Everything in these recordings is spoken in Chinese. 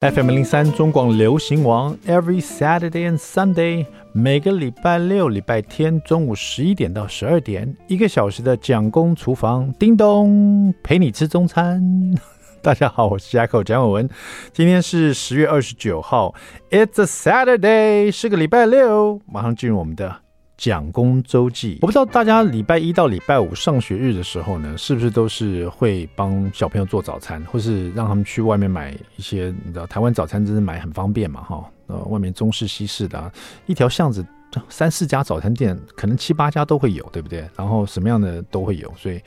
FM 零三中广流行王，Every Saturday and Sunday，每个礼拜六、礼拜天中午十一点到十二点，一个小时的蒋公厨房，叮咚，陪你吃中餐。大家好，我是 Jacko 蒋伟文，今天是十月二十九号，It's a Saturday，是个礼拜六，马上进入我们的。蒋公周记，我不知道大家礼拜一到礼拜五上学日的时候呢，是不是都是会帮小朋友做早餐，或是让他们去外面买一些？你知道台湾早餐真是买很方便嘛，哈，呃，外面中式西式的，一条巷子三四家早餐店，可能七八家都会有，对不对？然后什么样的都会有，所以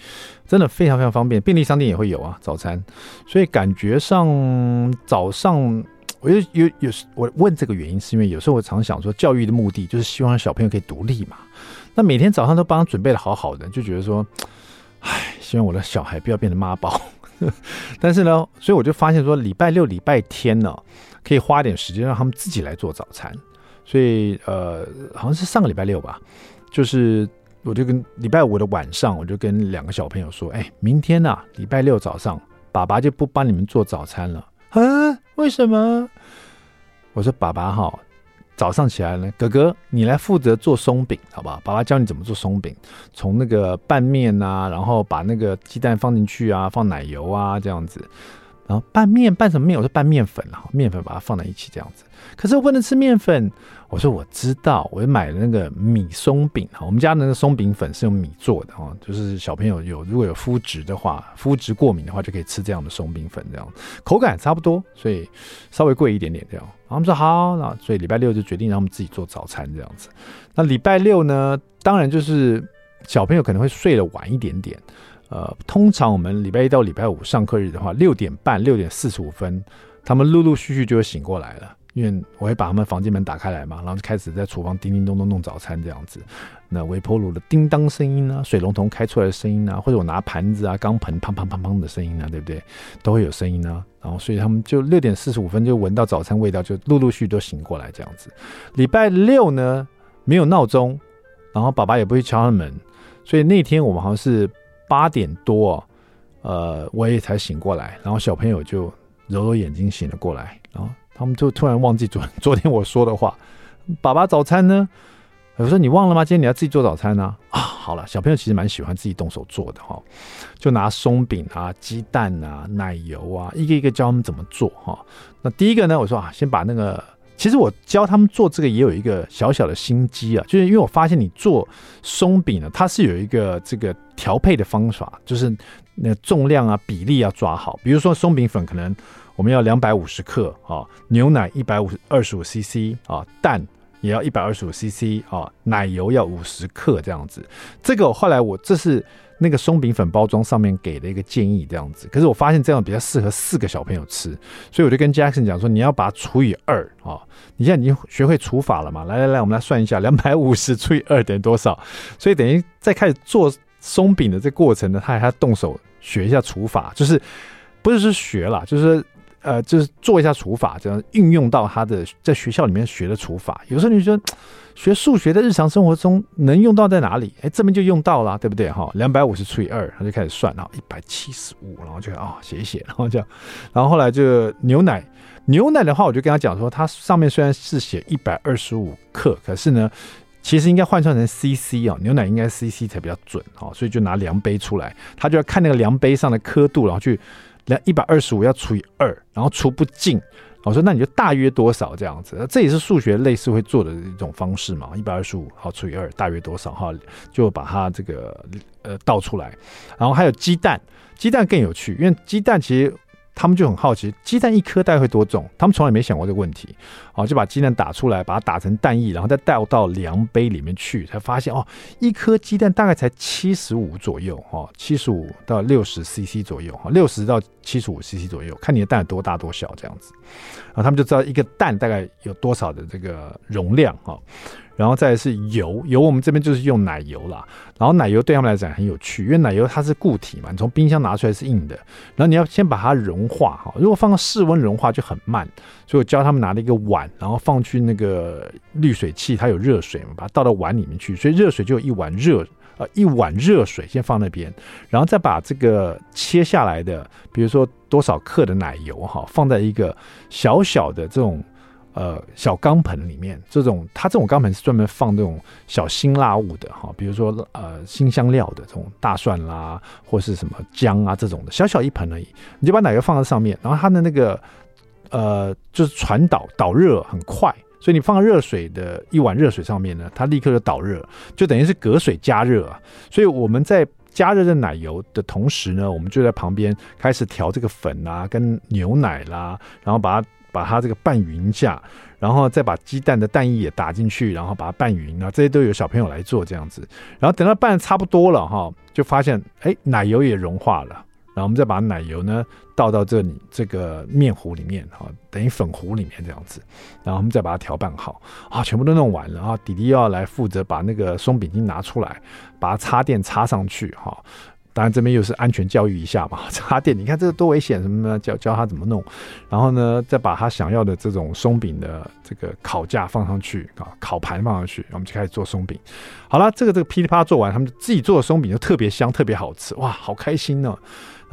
真的非常非常方便。便利商店也会有啊，早餐，所以感觉上早上。我就有有时我问这个原因，是因为有时候我常想说，教育的目的就是希望小朋友可以独立嘛。那每天早上都帮他准备的好好的，就觉得说，唉，希望我的小孩不要变成妈宝。但是呢，所以我就发现说，礼拜六、礼拜天呢，可以花点时间让他们自己来做早餐。所以呃，好像是上个礼拜六吧，就是我就跟礼拜五的晚上，我就跟两个小朋友说，哎，明天呢，礼拜六早上，爸爸就不帮你们做早餐了。啊？为什么？我说爸爸哈，早上起来呢，哥哥你来负责做松饼，好不好？爸爸教你怎么做松饼，从那个拌面啊，然后把那个鸡蛋放进去啊，放奶油啊，这样子。然后拌面拌什么面？我说拌面粉啊，面粉把它放在一起这样子。可是我不能吃面粉。我说我知道，我就买了那个米松饼哈。我们家那个松饼粉是用米做的哈，就是小朋友有如果有肤质的话，肤质过敏的话就可以吃这样的松饼粉，这样口感差不多，所以稍微贵一点点这样。然后我们说好，那所以礼拜六就决定让我们自己做早餐这样子。那礼拜六呢，当然就是小朋友可能会睡得晚一点点。呃，通常我们礼拜一到礼拜五上课日的话，六点半、六点四十五分，他们陆陆续续就会醒过来了，因为我会把他们房间门打开来嘛，然后就开始在厨房叮叮咚咚弄早餐这样子。那微波炉的叮当声音啊，水龙头开出来的声音啊，或者我拿盘子啊、钢盆砰砰砰砰的声音啊，对不对？都会有声音啊。然后所以他们就六点四十五分就闻到早餐味道，就陆陆续续都醒过来这样子。礼拜六呢，没有闹钟，然后爸爸也不会敲他们门，所以那天我们好像是。八点多，呃，我也才醒过来，然后小朋友就揉揉眼睛醒了过来，然后他们就突然忘记昨 昨天我说的话，爸爸早餐呢？我说你忘了吗？今天你要自己做早餐呢？啊？啊，好了，小朋友其实蛮喜欢自己动手做的哈，就拿松饼啊、鸡蛋啊、奶油啊，一个一个教他们怎么做哈。那第一个呢，我说啊，先把那个。其实我教他们做这个也有一个小小的心机啊，就是因为我发现你做松饼呢，它是有一个这个调配的方法，就是那重量啊、比例要抓好。比如说松饼粉可能我们要两百五十克啊，牛奶一百五二十五 CC 啊，蛋也要一百二十五 CC 啊，奶油要五十克这样子。这个后来我这是。那个松饼粉包装上面给了一个建议，这样子。可是我发现这样比较适合四个小朋友吃，所以我就跟 Jackson 讲说，你要把它除以二啊！你现在已经学会除法了嘛？来来来，我们来算一下，两百五十除以二等于多少？所以等于在开始做松饼的这过程呢，他还要动手学一下除法，就是不是说学啦，就是。呃，就是做一下除法，这样运用到他的在学校里面学的除法。有时候你说学数学的日常生活中能用到在哪里？哎，这边就用到了，对不对？哈，两百五十除以二，他就开始算，然后一百七十五，然后就啊写一写，然后这样，然后后来就牛奶，牛奶的话，我就跟他讲说，它上面虽然是写一百二十五克，可是呢，其实应该换算成 CC 啊，牛奶应该 CC 才比较准啊，所以就拿量杯出来，他就要看那个量杯上的刻度，然后去。那一百二十五要除以二，然后除不尽。我说那你就大约多少这样子？这也是数学类似会做的一种方式嘛。一百二十五好除以二，大约多少哈？就把它这个呃倒出来。然后还有鸡蛋，鸡蛋更有趣，因为鸡蛋其实。他们就很好奇，鸡蛋一颗大概会多重？他们从来没想过这个问题，哦，就把鸡蛋打出来，把它打成蛋液，然后再倒到量杯里面去，才发现哦，一颗鸡蛋大概才七十五左右，哈，七十五到六十 CC 左右，哈，六十到七十五 CC 左右，看你的蛋有多大多小这样子，然后他们就知道一个蛋大概有多少的这个容量，哈。然后再是油，油我们这边就是用奶油啦。然后奶油对他们来讲很有趣，因为奶油它是固体嘛，你从冰箱拿出来是硬的，然后你要先把它融化哈。如果放到室温融化就很慢，所以我教他们拿了一个碗，然后放去那个滤水器，它有热水嘛，把它倒到碗里面去，所以热水就有一碗热呃一碗热水先放那边，然后再把这个切下来的，比如说多少克的奶油哈，放在一个小小的这种呃小钢盆里面，这种它这种钢盆是专门放这种小辛辣物的哈，比如说呃辛香料的这种大蒜啦，或是什么姜啊这种的，小小一盆而已，你就把奶油放在上面，然后它的那个呃就是传导导热很快。所以你放热水的一碗热水上面呢，它立刻就导热，就等于是隔水加热啊。所以我们在加热的奶油的同时呢，我们就在旁边开始调这个粉啊，跟牛奶啦，然后把它把它这个拌匀一下，然后再把鸡蛋的蛋液也打进去，然后把它拌匀啊。这些都有小朋友来做这样子。然后等到拌的差不多了哈，就发现哎，奶油也融化了。然后我们再把奶油呢倒到这里这个面糊里面哈，等于粉糊里面这样子，然后我们再把它调拌好啊，全部都弄完了啊，弟弟又要来负责把那个松饼筋拿出来，把它插电插上去哈。当然这边又是安全教育一下嘛，插电，你看这个多危险什么呢？教教他怎么弄，然后呢再把他想要的这种松饼的这个烤架放上去啊，烤盘放上去，我们就开始做松饼。好了，这个这个噼里啪做完，他们自己做的松饼就特别香，特别好吃，哇，好开心呢。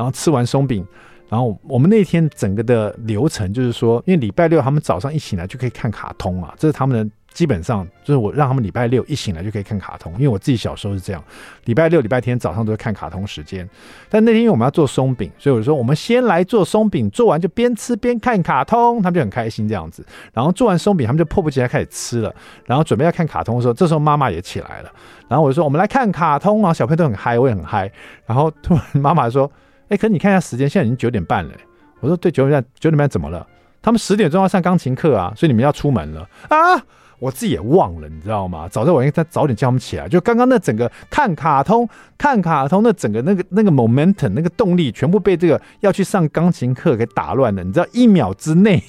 然后吃完松饼，然后我们那天整个的流程就是说，因为礼拜六他们早上一醒来就可以看卡通啊，这是他们的基本上就是我让他们礼拜六一醒来就可以看卡通，因为我自己小时候是这样，礼拜六、礼拜天早上都会看卡通时间。但那天因为我们要做松饼，所以我就说我们先来做松饼，做完就边吃边看卡通，他们就很开心这样子。然后做完松饼，他们就迫不及待开始吃了。然后准备要看卡通的时候，这时候妈妈也起来了。然后我就说我们来看卡通啊，小朋友都很嗨，我也很嗨。然后突然妈妈说。哎，可是你看一下时间，现在已经九点半了。我说对，九点半，九点半怎么了？他们十点钟要上钢琴课啊，所以你们要出门了啊！我自己也忘了，你知道吗？早在我应该早点叫他们起来。就刚刚那整个看卡通、看卡通的整个那个那个 momentum 那个动力，全部被这个要去上钢琴课给打乱了。你知道，一秒之内。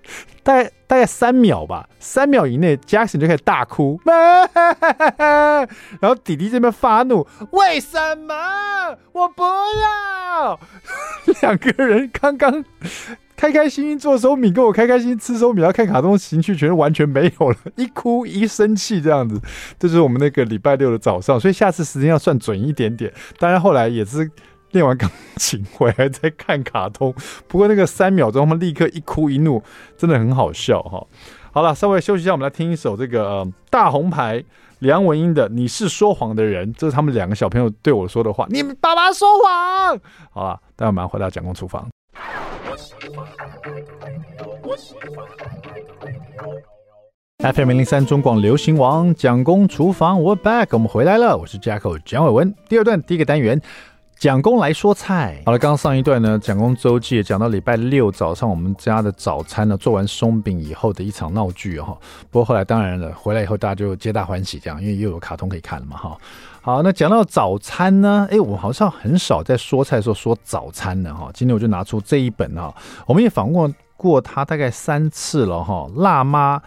大概大概三秒吧，三秒以内，Jackson 就开始大哭，然后弟弟这边发怒，为什么我不要？两个人刚刚开开心心做松饼，跟我开开心心吃松饼，然后看卡通情绪全完全没有了，一哭一生气这样子，这是我们那个礼拜六的早上，所以下次时间要算准一点点。当然后来也是。练完钢琴回来再看卡通，不过那个三秒钟，他们立刻一哭一怒，真的很好笑哈。好了，稍微休息一下，我们来听一首这个、大红牌梁文音的《你是说谎的人》，这是他们两个小朋友对我说的话。你爸爸说谎。好了，待会我们回到蒋公厨房。FM 零零三中广流行王蒋公厨房我 back，我们回来了，我是 Jacko 蒋伟文。第二段第一个单元。蒋公来说菜，好了，刚刚上一段呢，蒋公周记讲到礼拜六早上我们家的早餐呢，做完松饼以后的一场闹剧哈。不过后来当然了，回来以后大家就皆大欢喜，这样，因为又有卡通可以看了嘛哈。好，那讲到早餐呢，哎，我好像很少在说菜的时候说早餐的哈。今天我就拿出这一本哈，我们也访问过他大概三次了哈，辣妈。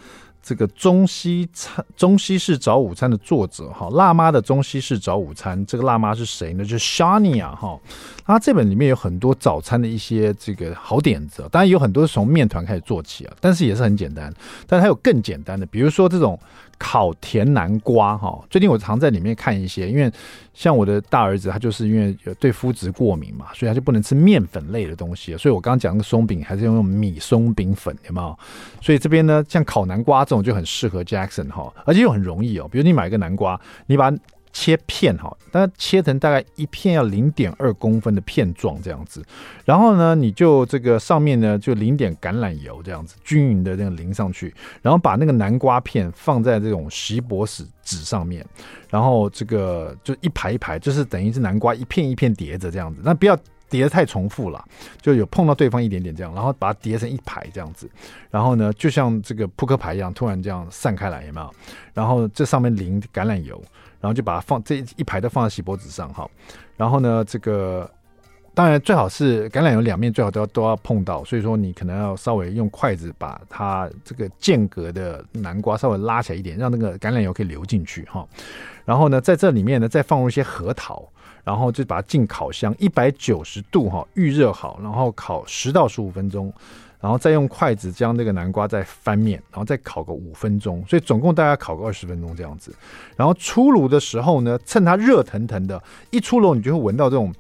这个中西餐、中西式早午餐的作者哈，辣妈的中西式早午餐，这个辣妈是谁呢？就是 Shania 哈。他这本里面有很多早餐的一些这个好点子，当然有很多是从面团开始做起啊，但是也是很简单。但是还有更简单的，比如说这种。烤甜南瓜哈，最近我常在里面看一些，因为像我的大儿子，他就是因为对麸质过敏嘛，所以他就不能吃面粉类的东西，所以我刚刚讲的松饼还是用米松饼粉，有没有？所以这边呢，像烤南瓜这种就很适合 Jackson 哈，而且又很容易哦。比如你买一个南瓜，你把切片哈，但切成大概一片要零点二公分的片状这样子，然后呢，你就这个上面呢就淋点橄榄油这样子，均匀的这样淋上去，然后把那个南瓜片放在这种锡箔纸纸上面，然后这个就一排一排，就是等于是南瓜一片一片叠着这样子，那不要叠得太重复了，就有碰到对方一点点这样，然后把它叠成一排这样子，然后呢，就像这个扑克牌一样，突然这样散开来，有没有？然后这上面淋橄榄油。然后就把它放这一排都放在锡箔纸上哈，然后呢，这个当然最好是橄榄油两面最好都要都要碰到，所以说你可能要稍微用筷子把它这个间隔的南瓜稍微拉起来一点，让那个橄榄油可以流进去哈。然后呢，在这里面呢再放入一些核桃，然后就把它进烤箱一百九十度哈预热好，然后烤十到十五分钟。然后再用筷子将那个南瓜再翻面，然后再烤个五分钟，所以总共大概烤个二十分钟这样子。然后出炉的时候呢，趁它热腾腾的，一出炉你就会闻到这种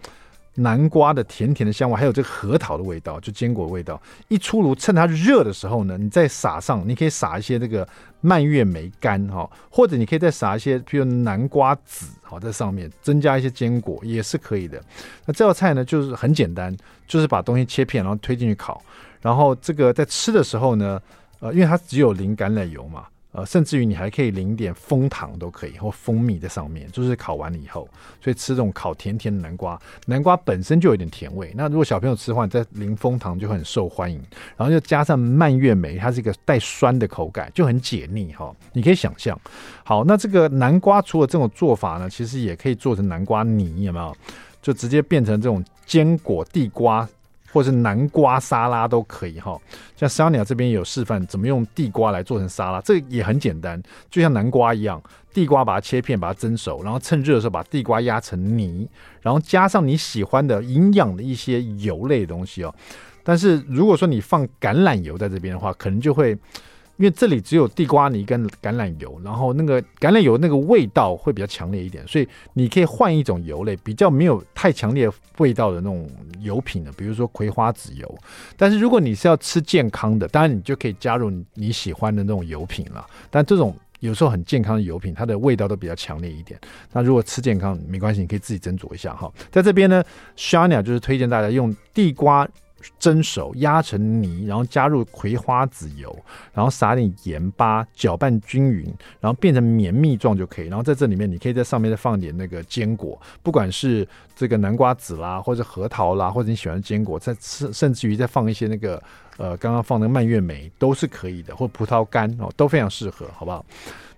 南瓜的甜甜的香味，还有这个核桃的味道，就坚果味道。一出炉，趁它热的时候呢，你再撒上，你可以撒一些这个蔓越莓干哈，或者你可以再撒一些，比如南瓜籽好在上面，增加一些坚果也是可以的。那这道菜呢，就是很简单，就是把东西切片，然后推进去烤。然后这个在吃的时候呢，呃，因为它只有淋橄榄油嘛。呃，甚至于你还可以淋点枫糖都可以，或蜂蜜在上面，就是烤完了以后，所以吃这种烤甜甜的南瓜，南瓜本身就有点甜味。那如果小朋友吃的话，你再淋枫糖就很受欢迎。然后又加上蔓越莓，它是一个带酸的口感，就很解腻哈、你可以想象。好，那这个南瓜除了这种做法呢，其实也可以做成南瓜泥，有没有？就直接变成这种坚果地瓜。或是南瓜沙拉都可以哈，像 Sonia 这边有示范怎么用地瓜来做成沙拉，这也很简单，就像南瓜一样，地瓜把它切片，把它蒸熟，然后趁热的时候把地瓜压成泥，然后加上你喜欢的营养的一些油类的东西哦。但是如果说你放橄榄油在这边的话，可能就会。因为这里只有地瓜泥跟橄榄油，然后那个橄榄油那个味道会比较强烈一点，所以你可以换一种油类，比较没有太强烈味道的那种油品的，比如说葵花籽油。但是如果你是要吃健康的，当然你就可以加入你喜欢的那种油品了。但这种有时候很健康的油品，它的味道都比较强烈一点。那如果吃健康没关系，你可以自己斟酌一下哈。在这边呢，Shania 就是推荐大家用地瓜。蒸熟压成泥，然后加入葵花籽油，然后撒点盐巴，搅拌均匀，然后变成绵密状就可以。然后在这里面，你可以在上面再放点那个坚果，不管是这个南瓜籽啦，或者核桃啦，或者你喜欢的坚果，再甚甚至于再放一些那个呃刚刚放的蔓越莓都是可以的，或葡萄干哦都非常适合，好不好？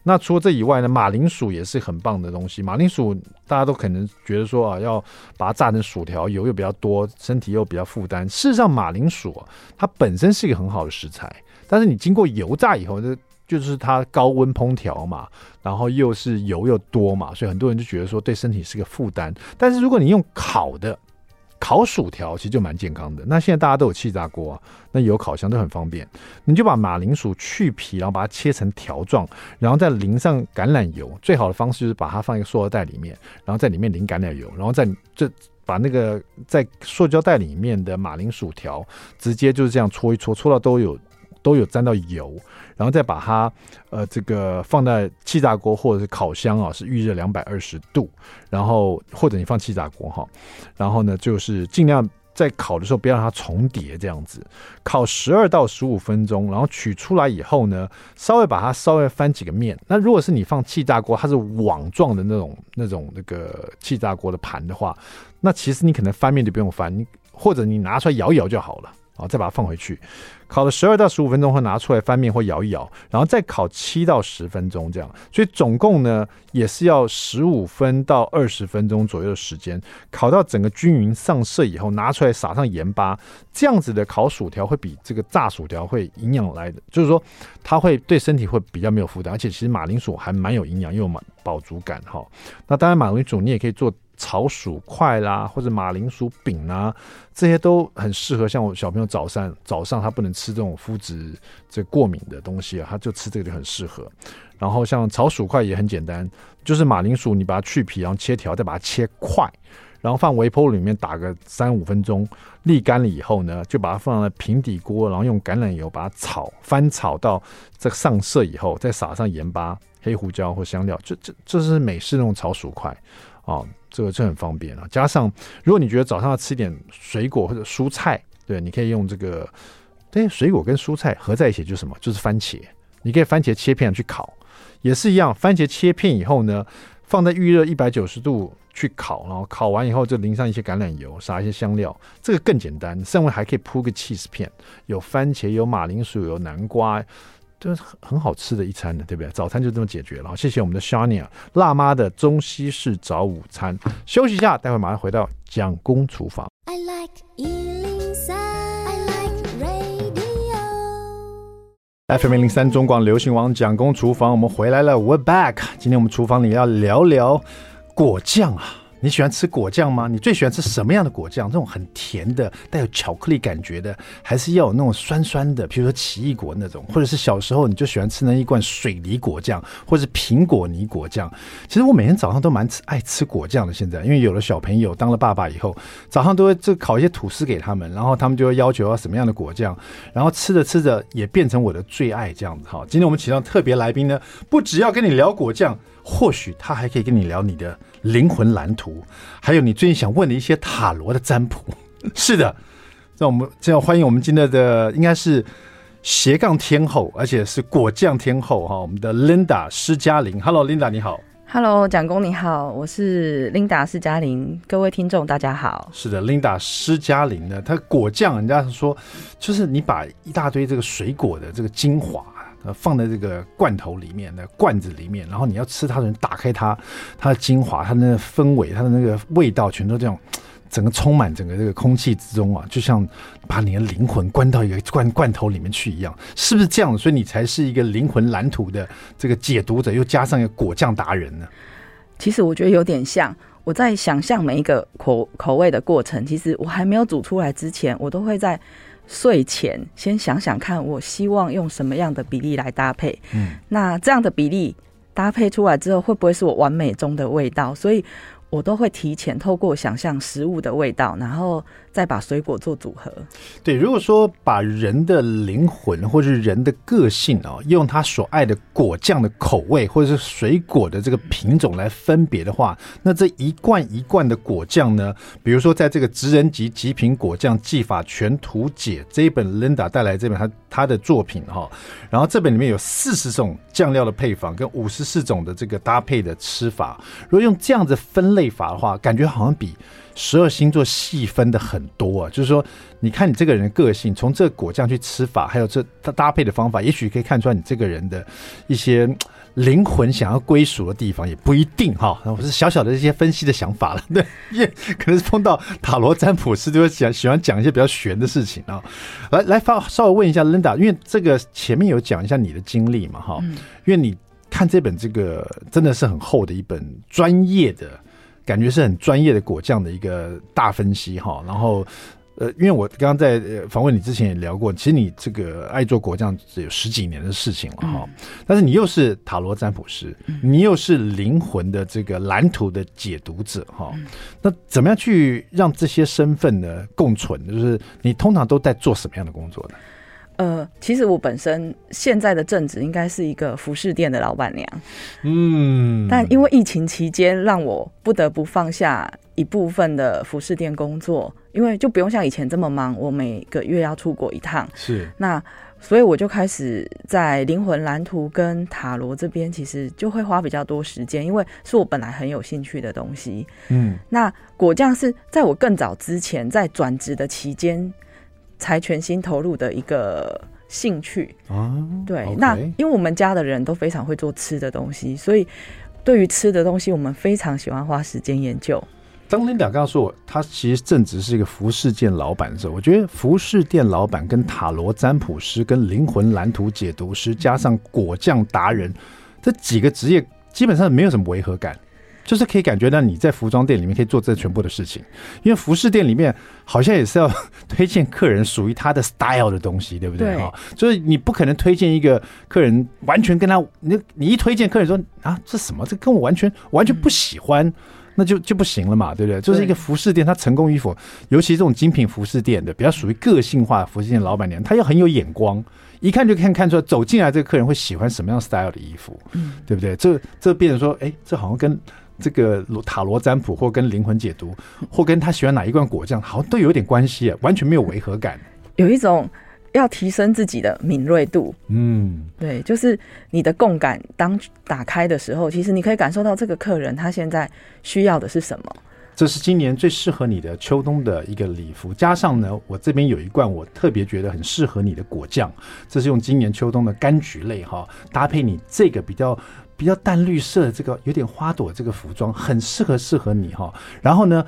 那除了这以外呢，马铃薯也是很棒的东西。马铃薯大家都可能觉得说啊，要把它炸成薯条，油又比较多，身体又比较负担。事实上，马铃薯，它本身是一个很好的食材，但是你经过油炸以后，这就是它高温烹调嘛，然后又是油又多嘛，所以很多人就觉得说对身体是个负担。但是如果你用烤的，烤薯条其实就蛮健康的。那现在大家都有气炸锅啊，那有烤箱都很方便。你就把马铃薯去皮，然后把它切成条状，然后再淋上橄榄油。最好的方式就是把它放一个塑料袋里面，然后在里面淋橄榄油，然后在这把那个在塑胶袋里面的马铃薯条直接就是这样搓一搓，搓到都有。都有沾到油，然后再把它呃这个放在气炸锅或者是烤箱啊，是预热两百二十度，然后或者你放气炸锅哈，然后呢就是尽量在烤的时候不要让它重叠，这样子烤十二到十五分钟，然后取出来以后呢，稍微把它稍微翻几个面。那如果是你放气炸锅，它是网状的那种那种那个气炸锅的盘的话，那其实你可能翻面就不用翻，你或者你拿出来摇一摇就好了。好，再把它放回去，烤了十二到十五分钟后拿出来翻面或摇一摇，然后再烤七到十分钟这样。所以总共呢也是要十五分到二十分钟左右的时间，烤到整个均匀上色以后，拿出来撒上盐巴，这样子的烤薯条会比这个炸薯条会营养来的，就是说它会对身体会比较没有负担，而且其实马铃薯还蛮有营养又有满饱足感哈。那当然马铃薯你也可以做。炒薯块啦，或者马铃薯饼啊，这些都很适合。像我小朋友早上早上他不能吃这种麸质这过敏的东西啊，他就吃这个就很适合。然后像炒薯块也很简单，就是马铃薯你把它去皮，然后切条，再把它切块，然后放微波炉里面打个三五分钟，沥干了以后呢，就把它放在平底锅，然后用橄榄油把它炒翻炒到这上色以后，再撒上盐巴、黑胡椒或香料，就这这是美式那种炒薯块。哦，这个就很方便了。加上，如果你觉得早上要吃点水果或者蔬菜，对，你可以用这个。对，水果跟蔬菜合在一起就是什么？就是番茄。你可以番茄切片去烤，也是一样。番茄切片以后呢，放在预热一百九十度去烤，然后烤完以后就淋上一些橄榄油，撒一些香料，这个更简单。上面还可以铺个 cheese 片，有番茄，有马铃薯，有南瓜。就是很很好吃的一餐的，对不对？早餐就这么解决了。谢谢我们的 Shania 辣妈的中西式早午餐。休息一下，待会马上回到蒋公厨房。I like 103, I like radio. FM 零零三中广流行网蒋公厨房，我们回来了，We're back。今天我们厨房里要聊聊果酱啊。你喜欢吃果酱吗？你最喜欢吃什么样的果酱？这种很甜的，带有巧克力感觉的，还是要有那种酸酸的？比如说奇异果那种，或者是小时候你就喜欢吃那一罐水梨果酱，或者是苹果泥果酱。其实我每天早上都蛮吃爱吃果酱的。现在因为有了小朋友，当了爸爸以后，早上都会就烤一些吐司给他们，然后他们就会要求要什么样的果酱，然后吃着吃着也变成我的最爱这样子。哈，今天我们请到特别来宾呢，不只要跟你聊果酱。或许他还可以跟你聊你的灵魂蓝图，还有你最近想问的一些塔罗的占卜。是的，让我们这样欢迎我们今天的应该是斜杠天后，而且是果酱天后哈，我们的 Linda 施嘉玲。Hello，Linda 你好。Hello，蒋工你好，我是 Linda 施嘉玲。各位听众大家好。是的，Linda 施嘉玲呢，她果酱，人家说就是你把一大堆这个水果的这个精华。放在这个罐头里面的罐子里面，然后你要吃它的人打开它，它的精华，它的那个氛围，它的那个味道，全都这样，整个充满整个这个空气之中啊，就像把你的灵魂关到一个罐罐头里面去一样，是不是这样？所以你才是一个灵魂蓝图的这个解读者，又加上一个果酱达人呢？其实我觉得有点像，我在想象每一个口口味的过程，其实我还没有煮出来之前，我都会在。睡前先想想看，我希望用什么样的比例来搭配。嗯，那这样的比例搭配出来之后，会不会是我完美中的味道？所以。我都会提前透过想象食物的味道，然后再把水果做组合。对，如果说把人的灵魂或是人的个性哦，用他所爱的果酱的口味或者是水果的这个品种来分别的话，那这一罐一罐的果酱呢，比如说在这个职人级极品果酱技法全图解这一本 Linda 带来这本他他的作品哈，然后这本里面有四十种酱料的配方跟五十四种的这个搭配的吃法，如果用这样子分。类法的话，感觉好像比十二星座细分的很多啊。就是说，你看你这个人的个性，从这个果酱去吃法，还有这它搭配的方法，也许可以看出来你这个人的一些灵魂想要归属的地方，也不一定哈。我是小小的一些分析的想法了，对，因为可能是碰到塔罗占卜师，就会讲喜欢讲一些比较玄的事情啊。来来，发稍微问一下 Linda，因为这个前面有讲一下你的经历嘛，哈，因为你看这本这个真的是很厚的一本专业的。感觉是很专业的果酱的一个大分析哈，然后呃，因为我刚刚在访问你之前也聊过，其实你这个爱做果酱只有十几年的事情了哈，但是你又是塔罗占卜师，你又是灵魂的这个蓝图的解读者哈，那怎么样去让这些身份呢共存？就是你通常都在做什么样的工作呢？呃，其实我本身现在的正职应该是一个服饰店的老板娘，嗯，但因为疫情期间，让我不得不放下一部分的服饰店工作，因为就不用像以前这么忙，我每个月要出国一趟，是那，所以我就开始在灵魂蓝图跟塔罗这边，其实就会花比较多时间，因为是我本来很有兴趣的东西，嗯，那果酱是在我更早之前在转职的期间。才全心投入的一个兴趣啊，对，okay、那因为我们家的人都非常会做吃的东西，所以对于吃的东西，我们非常喜欢花时间研究。当 Linda 刚刚说我，他其实正值是一个服饰店老板的时候，我觉得服饰店老板跟塔罗占卜师、跟灵魂蓝图解读师，加上果酱达人这几个职业，基本上没有什么违和感。就是可以感觉到你在服装店里面可以做这全部的事情，因为服饰店里面好像也是要 推荐客人属于他的 style 的东西，对不对？哈，就是你不可能推荐一个客人完全跟他，你你一推荐客人说啊，这什么？这跟我完全完全不喜欢，那就就不行了嘛，对不对？就是一个服饰店，它成功与否，尤其这种精品服饰店的比较属于个性化服饰店老板娘，她要很有眼光，一看就看看出来走进来这个客人会喜欢什么样 style 的衣服，嗯，对不对？这这变成说，哎，这好像跟。这个塔罗占卜，或跟灵魂解读，或跟他喜欢哪一罐果酱，好像都有点关系啊，完全没有违和感。有一种要提升自己的敏锐度，嗯，对，就是你的共感，当打开的时候，其实你可以感受到这个客人他现在需要的是什么。这是今年最适合你的秋冬的一个礼服，加上呢，我这边有一罐我特别觉得很适合你的果酱，这是用今年秋冬的柑橘类哈，搭配你这个比较。比较淡绿色的这个有点花朵这个服装很适合适合你哈。然后呢，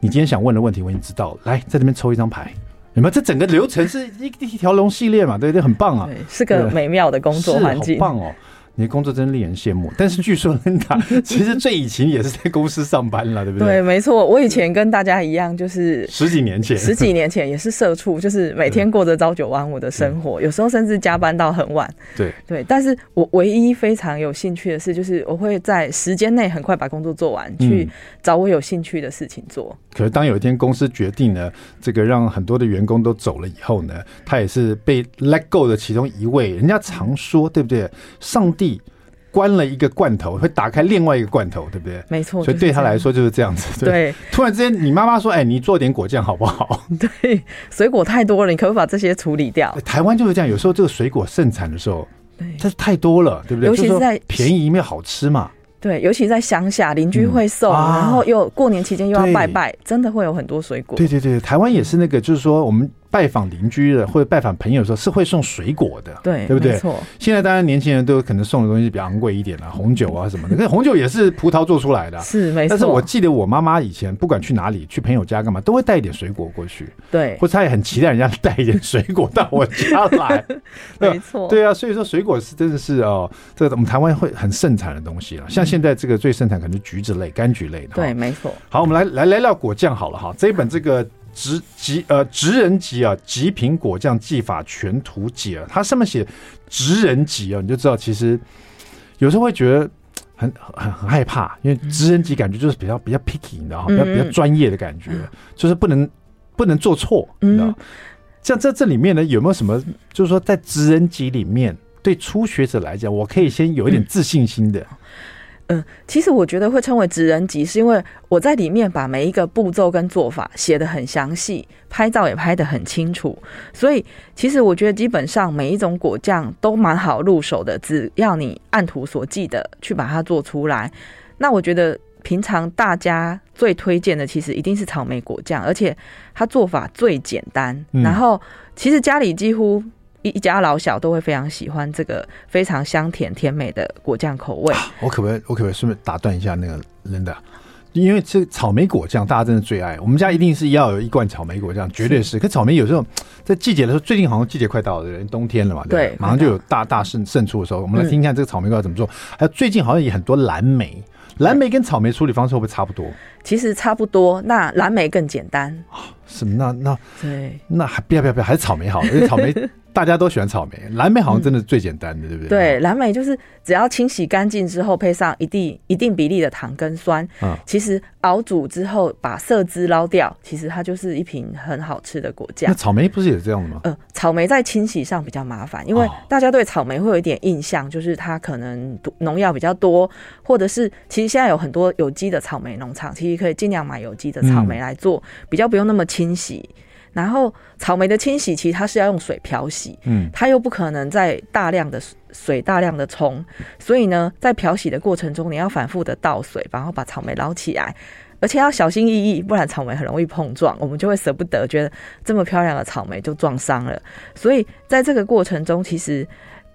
你今天想问的问题我已经知道了。来，在这边抽一张牌，你们？这整个流程是一一条龙系列嘛？对对，很棒啊，对，是个美妙的工作环境，好棒哦。你的工作真令人羡慕。但是据说 Linda 其实最以前也是在公司上班了，对不对？对，没错。我以前跟大家一样，就是十几年前，十几年前也是社畜，就是每天过着朝九晚五的生活，有时候甚至加班到很晚。对对，但是我唯一非常有兴趣的事，就是我会在时间内很快把工作做完，去找我有兴趣的事情做。可是当有一天公司决定呢，这个让很多的员工都走了以后呢，他也是被 let go 的其中一位。人家常说，对不对？上帝关了一个罐头，会打开另外一个罐头，对不对？没错。所以对他来说就是这样子。对。对突然之间，你妈妈说：“哎，你做点果酱好不好？” 对，水果太多了，你可不可以把这些处理掉？台湾就是这样，有时候这个水果盛产的时候，对，它是太多了，对不对？尤其是在便宜没有好吃嘛。对，尤其在乡下，邻居会送，嗯啊、然后又过年期间又要拜拜，真的会有很多水果。对对对，台湾也是那个，就是说我们。拜访邻居的或者拜访朋友的时候是会送水果的，对，对不对？现在当然年轻人都可能送的东西比较昂贵一点了，红酒啊什么的。可是红酒也是葡萄做出来的，是没错。但是我记得我妈妈以前不管去哪里，去朋友家干嘛，都会带一点水果过去。对，或者她也很期待人家带一点水果到我家来。没错。对啊，所以说水果是真的是哦，这个我们台湾会很盛产的东西了。像现在这个最盛产可能是橘子类、柑橘类的。对，没错。好，我们来来来聊果酱好了哈。这一本这个。职极呃直人级啊，极品果酱技法全图解啊，它上面写直人级啊，你就知道其实有时候会觉得很很很害怕，因为直人级感觉就是比较比较 picky 你知道比较比较专业的感觉，就是不能不能做错，你知道？像在这里面呢，有没有什么就是说在直人级里面，对初学者来讲，我可以先有一点自信心的。嗯，其实我觉得会称为职人级，是因为我在里面把每一个步骤跟做法写得很详细，拍照也拍得很清楚。所以其实我觉得基本上每一种果酱都蛮好入手的，只要你按图所记的去把它做出来。那我觉得平常大家最推荐的其实一定是草莓果酱，而且它做法最简单。然后其实家里几乎。一一家老小都会非常喜欢这个非常香甜甜美的果酱口味。我可不可以，我可不可以顺便打断一下那个 Linda？因为这草莓果酱大家真的最爱，我们家一定是要有一罐草莓果酱，绝对是。是可草莓有时候在季节的时候，最近好像季节快到了，冬天了嘛，对，马上就有大大胜胜出的时候。我们来听一下这个草莓果酱怎么做。还有最近好像也很多蓝莓，蓝莓跟草莓处理方式会不会差不多？其实差不多，那蓝莓更简单。什么？那那对，那还不要不要不要，还是草莓好，因为草莓。大家都喜欢草莓，蓝莓好像真的最简单的，嗯、对不对？对，蓝莓就是只要清洗干净之后，配上一定一定比例的糖跟酸，嗯，其实熬煮之后把色汁捞掉，其实它就是一瓶很好吃的果酱。那草莓不是也是这样的吗？呃，草莓在清洗上比较麻烦，因为大家对草莓会有一点印象，就是它可能农药比较多，或者是其实现在有很多有机的草莓农场，其实可以尽量买有机的草莓来做，嗯、比较不用那么清洗。然后草莓的清洗，其实它是要用水漂洗，嗯，它又不可能在大量的水大量的冲，所以呢，在漂洗的过程中，你要反复的倒水，然后把草莓捞起来，而且要小心翼翼，不然草莓很容易碰撞，我们就会舍不得，觉得这么漂亮的草莓就撞伤了。所以在这个过程中，其实。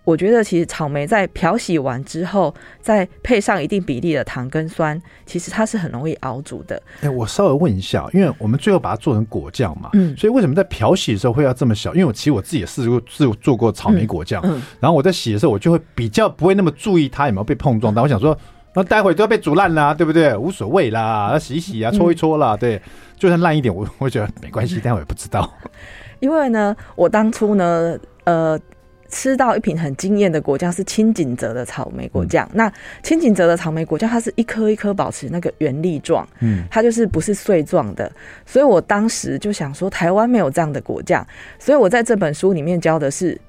我觉得其实草莓在漂洗完之后，再配上一定比例的糖跟酸，其实它是很容易熬煮的。哎，我稍微问一下，因为我们最后把它做成果酱嘛，嗯，所以为什么在漂洗的时候会要这么小？因为我其实我自己也试过试做过草莓果酱，嗯，然后我在洗的时候，我就会比较不会那么注意它有没有被碰撞。但我想说，那待会都要被煮烂啦，对不对？无所谓啦，要洗一洗啊，搓一搓啦，对，就算烂一点，我我觉得没关系，但我也不知道。因为呢，我当初呢，呃。吃到一瓶很惊艳的果酱是青井泽的草莓果酱。嗯、那青井泽的草莓果酱，它是一颗一颗保持那个圆粒状，嗯，它就是不是碎状的。所以我当时就想说，台湾没有这样的果酱，所以我在这本书里面教的是。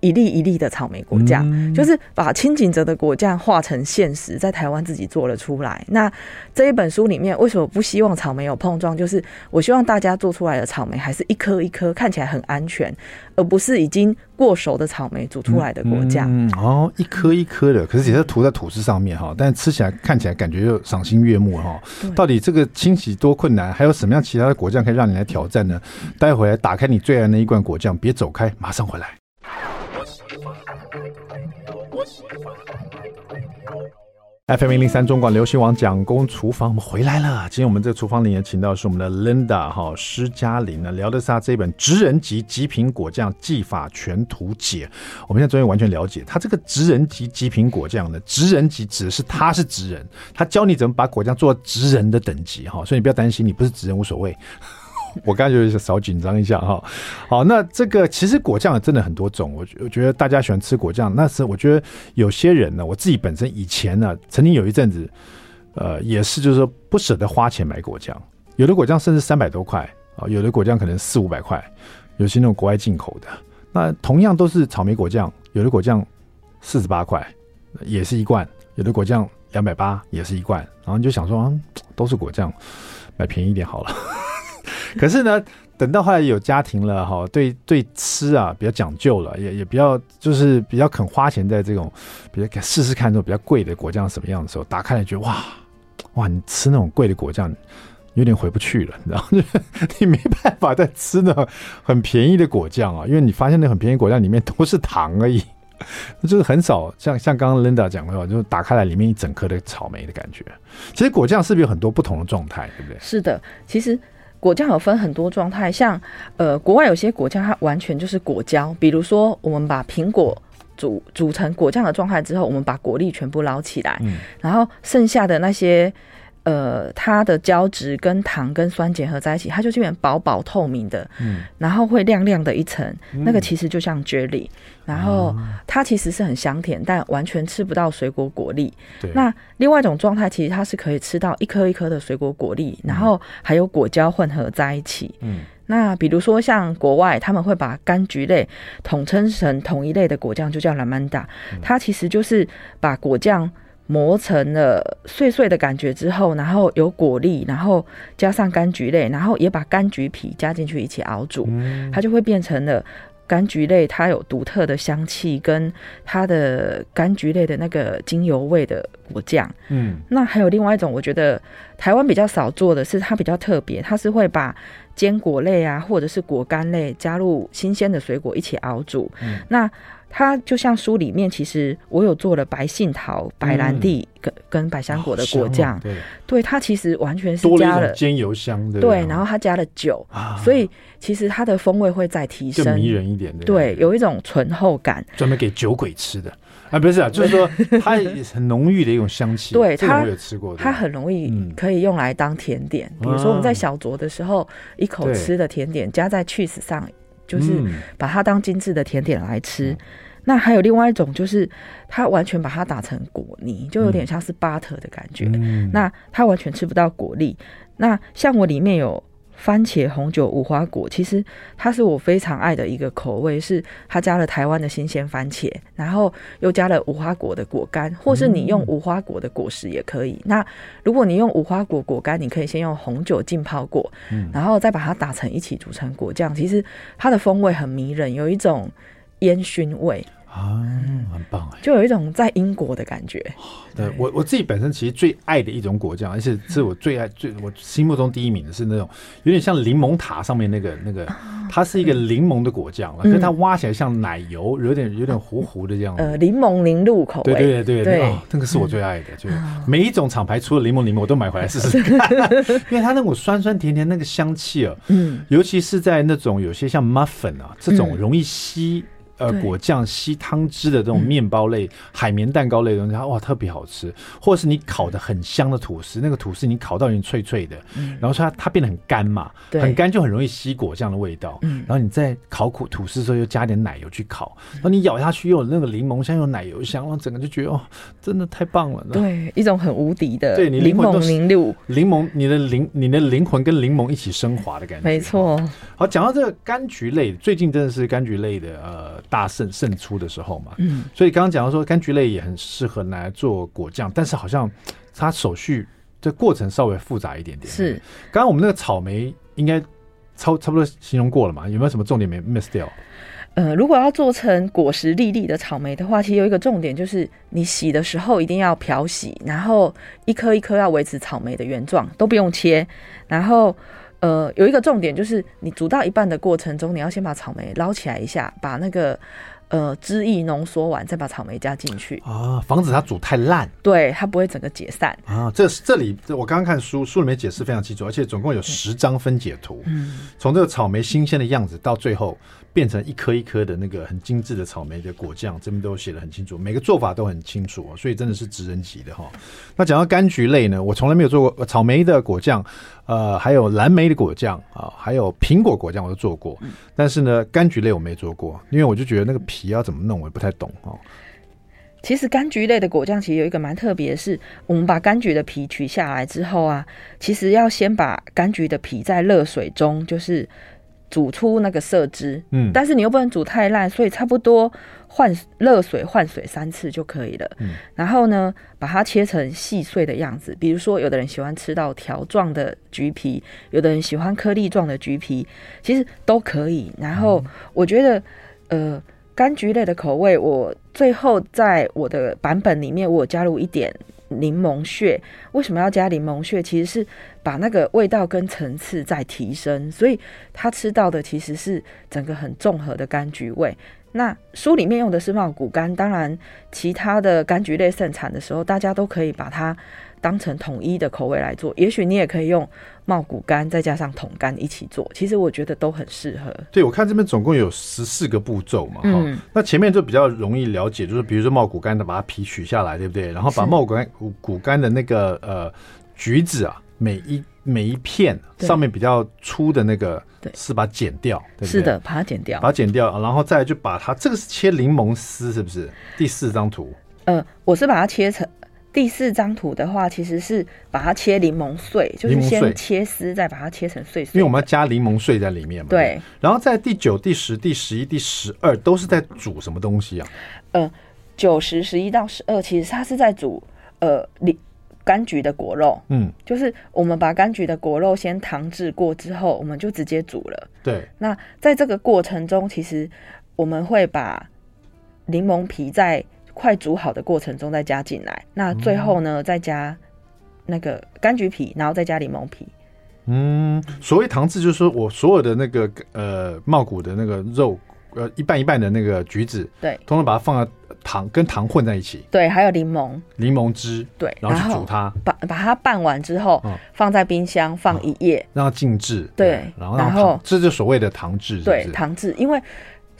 一粒一粒的草莓果酱，嗯、就是把轻井泽的果酱化成现实，在台湾自己做了出来。那这一本书里面，为什么不希望草莓有碰撞？就是我希望大家做出来的草莓还是一颗一颗，看起来很安全，而不是已经过熟的草莓煮出来的果酱。嗯嗯、哦，一颗一颗的，可是也是涂在吐司上面哈，但吃起来看起来感觉又赏心悦目哈。到底这个清洗多困难？还有什么样其他的果酱可以让你来挑战呢？待会来打开你最爱的那一罐果酱，别走开，马上回来。FM 一零三中广流行网蒋公厨房，我们回来了。今天我们这个厨房里面请到的是我们的 Linda 哈施嘉玲呢，聊的是她这本《职人级极品果酱技法全图解》。我们现在终于完全了解，他这个职人级极品果酱呢，职人级指的是他是职人，他教你怎么把果酱做到职人的等级哈，所以你不要担心，你不是职人无所谓。我刚才就是少紧张一下哈，好，那这个其实果酱真的很多种，我我觉得大家喜欢吃果酱，那是我觉得有些人呢，我自己本身以前呢，曾经有一阵子，呃，也是就是说不舍得花钱买果酱，有的果酱甚至三百多块啊，有的果酱可能四五百块，有些那种国外进口的，那同样都是草莓果酱，有的果酱四十八块，也是一罐，有的果酱两百八也是一罐，然后你就想说，都是果酱，买便宜一点好了。可是呢，等到后来有家庭了哈，对对吃啊比较讲究了，也也比较就是比较肯花钱在这种，比较试试看这种比较贵的果酱什么样的时候，打开来觉得哇哇，你吃那种贵的果酱有点回不去了，你知道吗？你没办法再吃那种很便宜的果酱啊，因为你发现那很便宜果酱里面都是糖而已，就是很少像像刚刚 Linda 讲的话，就打开来里面一整颗的草莓的感觉。其实果酱是不是有很多不同的状态，对不对？是的，其实。果酱有分很多状态，像呃，国外有些果酱它完全就是果胶，比如说我们把苹果煮煮成果酱的状态之后，我们把果粒全部捞起来，嗯，然后剩下的那些。呃，它的胶质跟糖跟酸结合在一起，它就变成薄薄透明的，嗯，然后会亮亮的一层，嗯，那个其实就像 jelly，然后它其实是很香甜，但完全吃不到水果果粒。对，那另外一种状态，其实它是可以吃到一颗一颗的水果果粒，然后还有果胶混合在一起。嗯，那比如说像国外，他们会把柑橘类统称成同一类的果酱，就叫 Lamanda，它其实就是把果酱。磨成了碎碎的感觉之后，然后有果粒，然后加上柑橘类，然后也把柑橘皮加进去一起熬煮，嗯，它就会变成了柑橘类，它有独特的香气跟它的柑橘类的那个精油味的果酱。嗯，那还有另外一种，我觉得台湾比较少做的是，它比较特别，它是会把坚果类啊，或者是果干类加入新鲜的水果一起熬煮。嗯，那它就像书里面，其实我有做了白杏桃、白兰地跟跟百香果的果酱，对，对，它其实完全是加了煎油香的，对，然后它加了酒，啊，所以其实它的风味会再提升，迷人一点的，对，有一种醇厚感，专门给酒鬼吃的。啊，不是啊，就是说 它很浓郁的一种香气，对，它我有吃过，它很容易可以用来当甜点，嗯，比如说我们在小酌的时候，一口吃的甜点加在 cheese 上。就是把它当精致的甜点来吃，嗯，那还有另外一种，就是它完全把它打成果泥，就有点像是 butter 的感觉，嗯。那它完全吃不到果粒。那像我里面有。番茄红酒无花果，其实它是我非常爱的一个口味，是它加了台湾的新鲜番茄，然后又加了无花果的果干，或是你用无花果的果实也可以。嗯、那如果你用无花果果干，你可以先用红酒浸泡过，嗯，然后再把它打成一起煮成果酱。其实它的风味很迷人，有一种烟熏味。啊，很棒哎，就有一种在英国的感觉。对，我我自己本身其实最爱的一种果酱，而且是我最爱最我心目中第一名的是那种有点像柠檬塔上面那个那个，它是一个柠檬的果酱，可是它挖起来像奶油，有点有点糊糊的这样。呃，柠檬零入口。对对对对对，那个是我最爱的，就每一种厂牌出了柠檬柠檬我都买回来试试看，因为它那种酸酸甜甜那个香气啊，嗯，尤其是在那种有些像 muffin 啊这种容易吸。呃，果酱吸汤汁的这种面包类、嗯、海绵蛋糕类的东西，哇，特别好吃。或者是你烤的很香的吐司，那个吐司你烤到有点脆脆的，嗯、然后它它变得很干嘛，很干就很容易吸果酱的味道。嗯、然后你在烤苦吐司的时候又加点奶油去烤，嗯、然后你咬下去又有那个柠檬香，又有奶油香，然后整个就觉得哦，真的太棒了。对，一种很无敌的对你柠檬凝露，柠檬，你的灵你的灵魂跟柠檬一起升华的感觉。没错。好，讲到这个柑橘类，最近真的是柑橘类的呃。大胜胜出的时候嘛，嗯，所以刚刚讲到说柑橘类也很适合拿来做果酱，但是好像它手续这过程稍微复杂一点点。是，刚刚我们那个草莓应该差差不多形容过了嘛？有没有什么重点没 miss 掉？呃，如果要做成果实粒粒的草莓的话，其实有一个重点就是你洗的时候一定要漂洗，然后一颗一颗要维持草莓的原状，都不用切，然后。呃，有一个重点就是，你煮到一半的过程中，你要先把草莓捞起来一下，把那个呃汁液浓缩完，再把草莓加进去啊，防止它煮太烂，对，它不会整个解散啊。这这里我刚刚看书，书里面解释非常清楚，而且总共有十张分解图，嗯，从这个草莓新鲜的样子到最后。变成一颗一颗的那个很精致的草莓的果酱，这边都写的很清楚，每个做法都很清楚，所以真的是职人级的哈。那讲到柑橘类呢，我从来没有做过草莓的果酱，呃，还有蓝莓的果酱啊，还有苹果果酱我都做过，但是呢，柑橘类我没做过，因为我就觉得那个皮要怎么弄，我也不太懂哦。其实柑橘类的果酱其实有一个蛮特别的是，我们把柑橘的皮取下来之后啊，其实要先把柑橘的皮在热水中就是。煮出那个色汁，嗯，但是你又不能煮太烂，所以差不多换热水换水三次就可以了。嗯，然后呢，把它切成细碎的样子，比如说有的人喜欢吃到条状的橘皮，有的人喜欢颗粒状的橘皮，其实都可以。然后我觉得，呃，柑橘类的口味，我最后在我的版本里面，我有加入一点。柠檬屑，为什么要加柠檬屑？其实是把那个味道跟层次再提升，所以他吃到的其实是整个很综合的柑橘味。那书里面用的是茂谷柑，当然其他的柑橘类盛产的时候，大家都可以把它当成统一的口味来做。也许你也可以用茂谷柑再加上桶干一起做，其实我觉得都很适合。对，我看这边总共有十四个步骤嘛，哈、嗯，那前面就比较容易了解，就是比如说茂谷柑的把它皮取下来，对不对？然后把茂谷柑谷柑的那个呃橘子啊，每一每一片上面比较粗的那个。对，是把它剪掉，对？是的，把它剪掉，把它剪掉，然后再就把它这个是切柠檬丝，是不是？第四张图，呃，我是把它切成第四张图的话，其实是把它切柠檬碎，就是先切丝，再把它切成碎碎。因为我们要加柠檬碎在里面嘛。对。然后在第九、第十、第十一、第十二都是在煮什么东西啊？呃，九十、十一到十二，其实它是在煮呃柠。柑橘的果肉，嗯，就是我们把柑橘的果肉先糖制过之后，我们就直接煮了。对，那在这个过程中，其实我们会把柠檬皮在快煮好的过程中再加进来。那最后呢，再加那个柑橘皮，然后再加柠檬皮。嗯，所谓糖渍，就是说我所有的那个呃茂谷的那个肉，呃一半一半的那个橘子，对，通通把它放在。糖跟糖混在一起，对，还有柠檬，柠檬汁，对，然后去煮它，把把它拌完之后，放在冰箱放一夜，让它静置，对，然后然后这就所谓的糖渍，对，糖渍，因为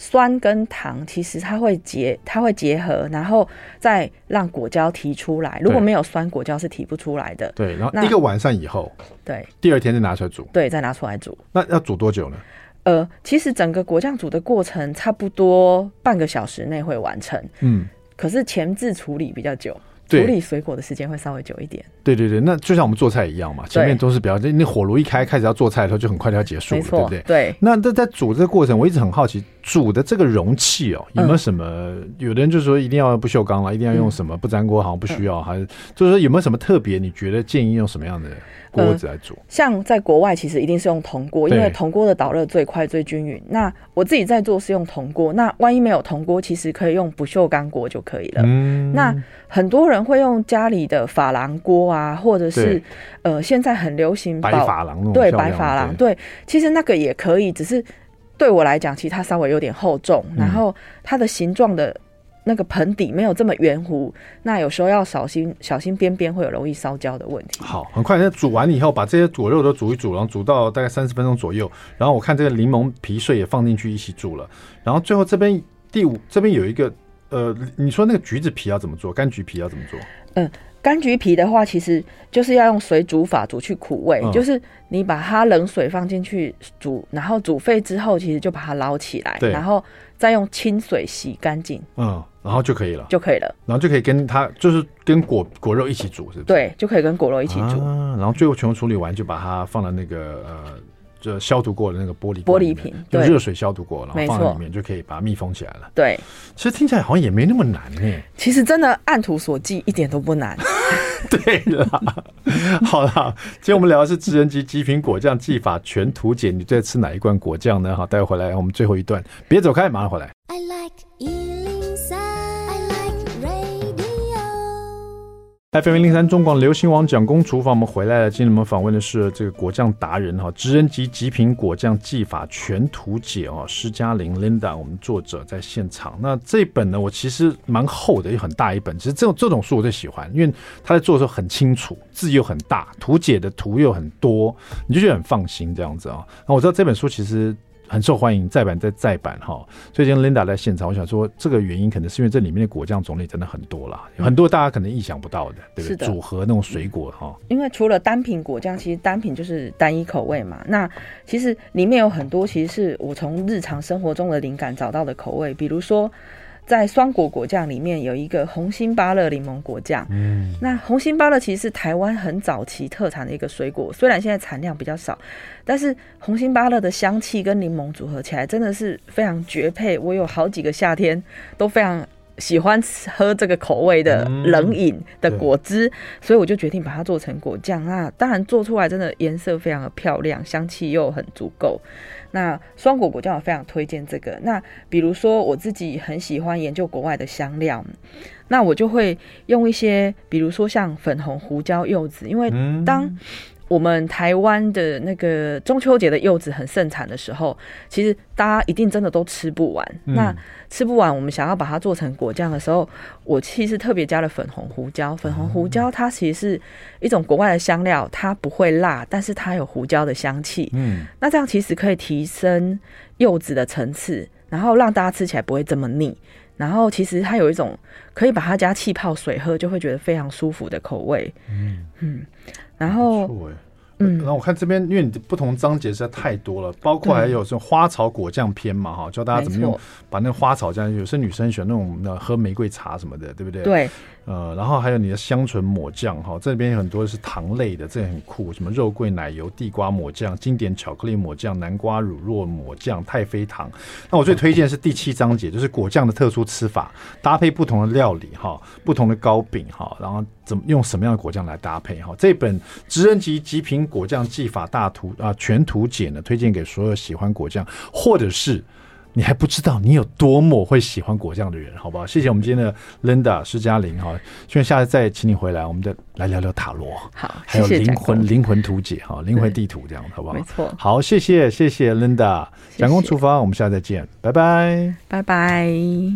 酸跟糖其实它会结，它会结合，然后再让果胶提出来。如果没有酸，果胶是提不出来的。对，然后一个晚上以后，对，第二天再拿出来煮，对，再拿出来煮。那要煮多久呢？呃，其实整个果酱煮的过程差不多半个小时内会完成。嗯。可是前置处理比较久，处理水果的时间会稍微久一点。对对对，那就像我们做菜一样嘛，前面都是比较，那火炉一开开始要做菜的时候，就很快就要结束了，对不对？对。那在在煮这个过程，我一直很好奇，煮的这个容器哦，有没有什么？嗯、有的人就说一定要不锈钢了，一定要用什么不粘锅，好像不需要，嗯、还是就是说有没有什么特别？你觉得建议用什么样的？锅子来煮，呃，像在国外其实一定是用铜锅，因为铜锅的导热最快最均匀。那我自己在做是用铜锅，那万一没有铜锅，其实可以用不锈钢锅就可以了。嗯，那很多人会用家里的珐琅锅啊，或者是呃现在很流行白珐琅，对白珐琅，对，其实那个也可以，只是对我来讲，其实它稍微有点厚重，然后它的形状的。那个盆底没有这么圆弧，那有时候要小心，小心边边会有容易烧焦的问题。好，很快，那煮完以后，把这些果肉都煮一煮，然后煮到大概三十分钟左右。然后我看这个柠檬皮碎也放进去一起煮了。然后最后这边第五这边有一个，呃，你说那个橘子皮要怎么做？柑橘皮要怎么做？嗯。柑橘皮的话，其实就是要用水煮法煮去苦味，嗯、就是你把它冷水放进去煮，然后煮沸之后，其实就把它捞起来，然后再用清水洗干净，嗯，然后就可以了，就可以了，然后就可以跟它就是跟果果肉一起煮，是不是？对，就可以跟果肉一起煮，啊、然后最后全部处理完，就把它放到那个呃。就消毒过的那个玻璃玻璃瓶，用热水消毒过，然后放在里面就可以把它密封起来了。对，其实听起来好像也没那么难呢。其实真的按图索骥，一点都不难。对了，好了，今天我们聊的是智人级极品果酱技法全图解。你最爱吃哪一罐果酱呢？好，待会回来我们最后一段，别走开，马上回来。I like FM 零零三中广流行网蒋公厨房，我们回来了。今天我们访问的是这个果酱达人哈，职人级极品果酱技法全图解哦，施嘉玲 Linda，我们作者在现场。那这本呢，我其实蛮厚的，又很大一本。其实这种这种书我最喜欢，因为他在做的时候很清楚，字又很大，图解的图又很多，你就觉得很放心这样子啊。那我知道这本书其实。很受欢迎，再版再再版哈，所以今天 Linda 在现场，我想说这个原因可能是因为这里面的果酱种类真的很多啦，有很多大家可能意想不到的，对不对？组合那种水果哈。因为除了单品果酱，其实单品就是单一口味嘛。那其实里面有很多，其实是我从日常生活中的灵感找到的口味，比如说。在双果果酱里面有一个红心芭乐柠檬果酱，嗯，那红心芭乐其实是台湾很早期特产的一个水果，虽然现在产量比较少，但是红心芭乐的香气跟柠檬组合起来真的是非常绝配。我有好几个夏天都非常喜欢喝这个口味的冷饮的果汁，嗯，所以我就决定把它做成果酱。那当然做出来真的颜色非常的漂亮，香气又很足够。那双果果酱我非常推荐这个。那比如说我自己很喜欢研究国外的香料，那我就会用一些，比如说像粉红胡椒柚子，因为当我们台湾的那个中秋节的柚子很盛产的时候，其实大家一定真的都吃不完。嗯、那吃不完，我们想要把它做成果酱的时候，我其实特别加了粉红胡椒。粉红胡椒它其实是一种国外的香料，它不会辣，但是它有胡椒的香气。嗯，那这样其实可以提升柚子的层次，然后让大家吃起来不会这么腻。然后其实它有一种可以把它加气泡水喝，就会觉得非常舒服的口味。嗯嗯。然后，嗯，然后我看这边，因为你的不同章节实在太多了，包括还有这种花草果酱篇嘛，哈，教大家怎么用，把那个花草酱，有些女生喜欢那种喝玫瑰茶什么的，对不对？对。呃，然后还有你的香醇抹酱哈，这边有很多是糖类的，这很酷，什么肉桂奶油、地瓜抹酱、经典巧克力抹酱、南瓜乳酪抹酱、太妃糖。那我最推荐的是第七章节，就是果酱的特殊吃法，搭配不同的料理哈，不同的糕饼哈，然后怎么用什么样的果酱来搭配哈？这本职人级极品果酱技法大图啊全图解呢，推荐给所有喜欢果酱或者是。你还不知道你有多么会喜欢果酱的人，好不好？谢谢我们今天的 Linda 施嘉玲哈，希望下次再请你回来，我们再来聊聊塔罗，好，还有灵魂灵魂图解哈，灵魂地图这样，好不好？没错，好，谢谢谢谢 Linda，蒋公厨房，我们下次再见，拜拜，拜拜。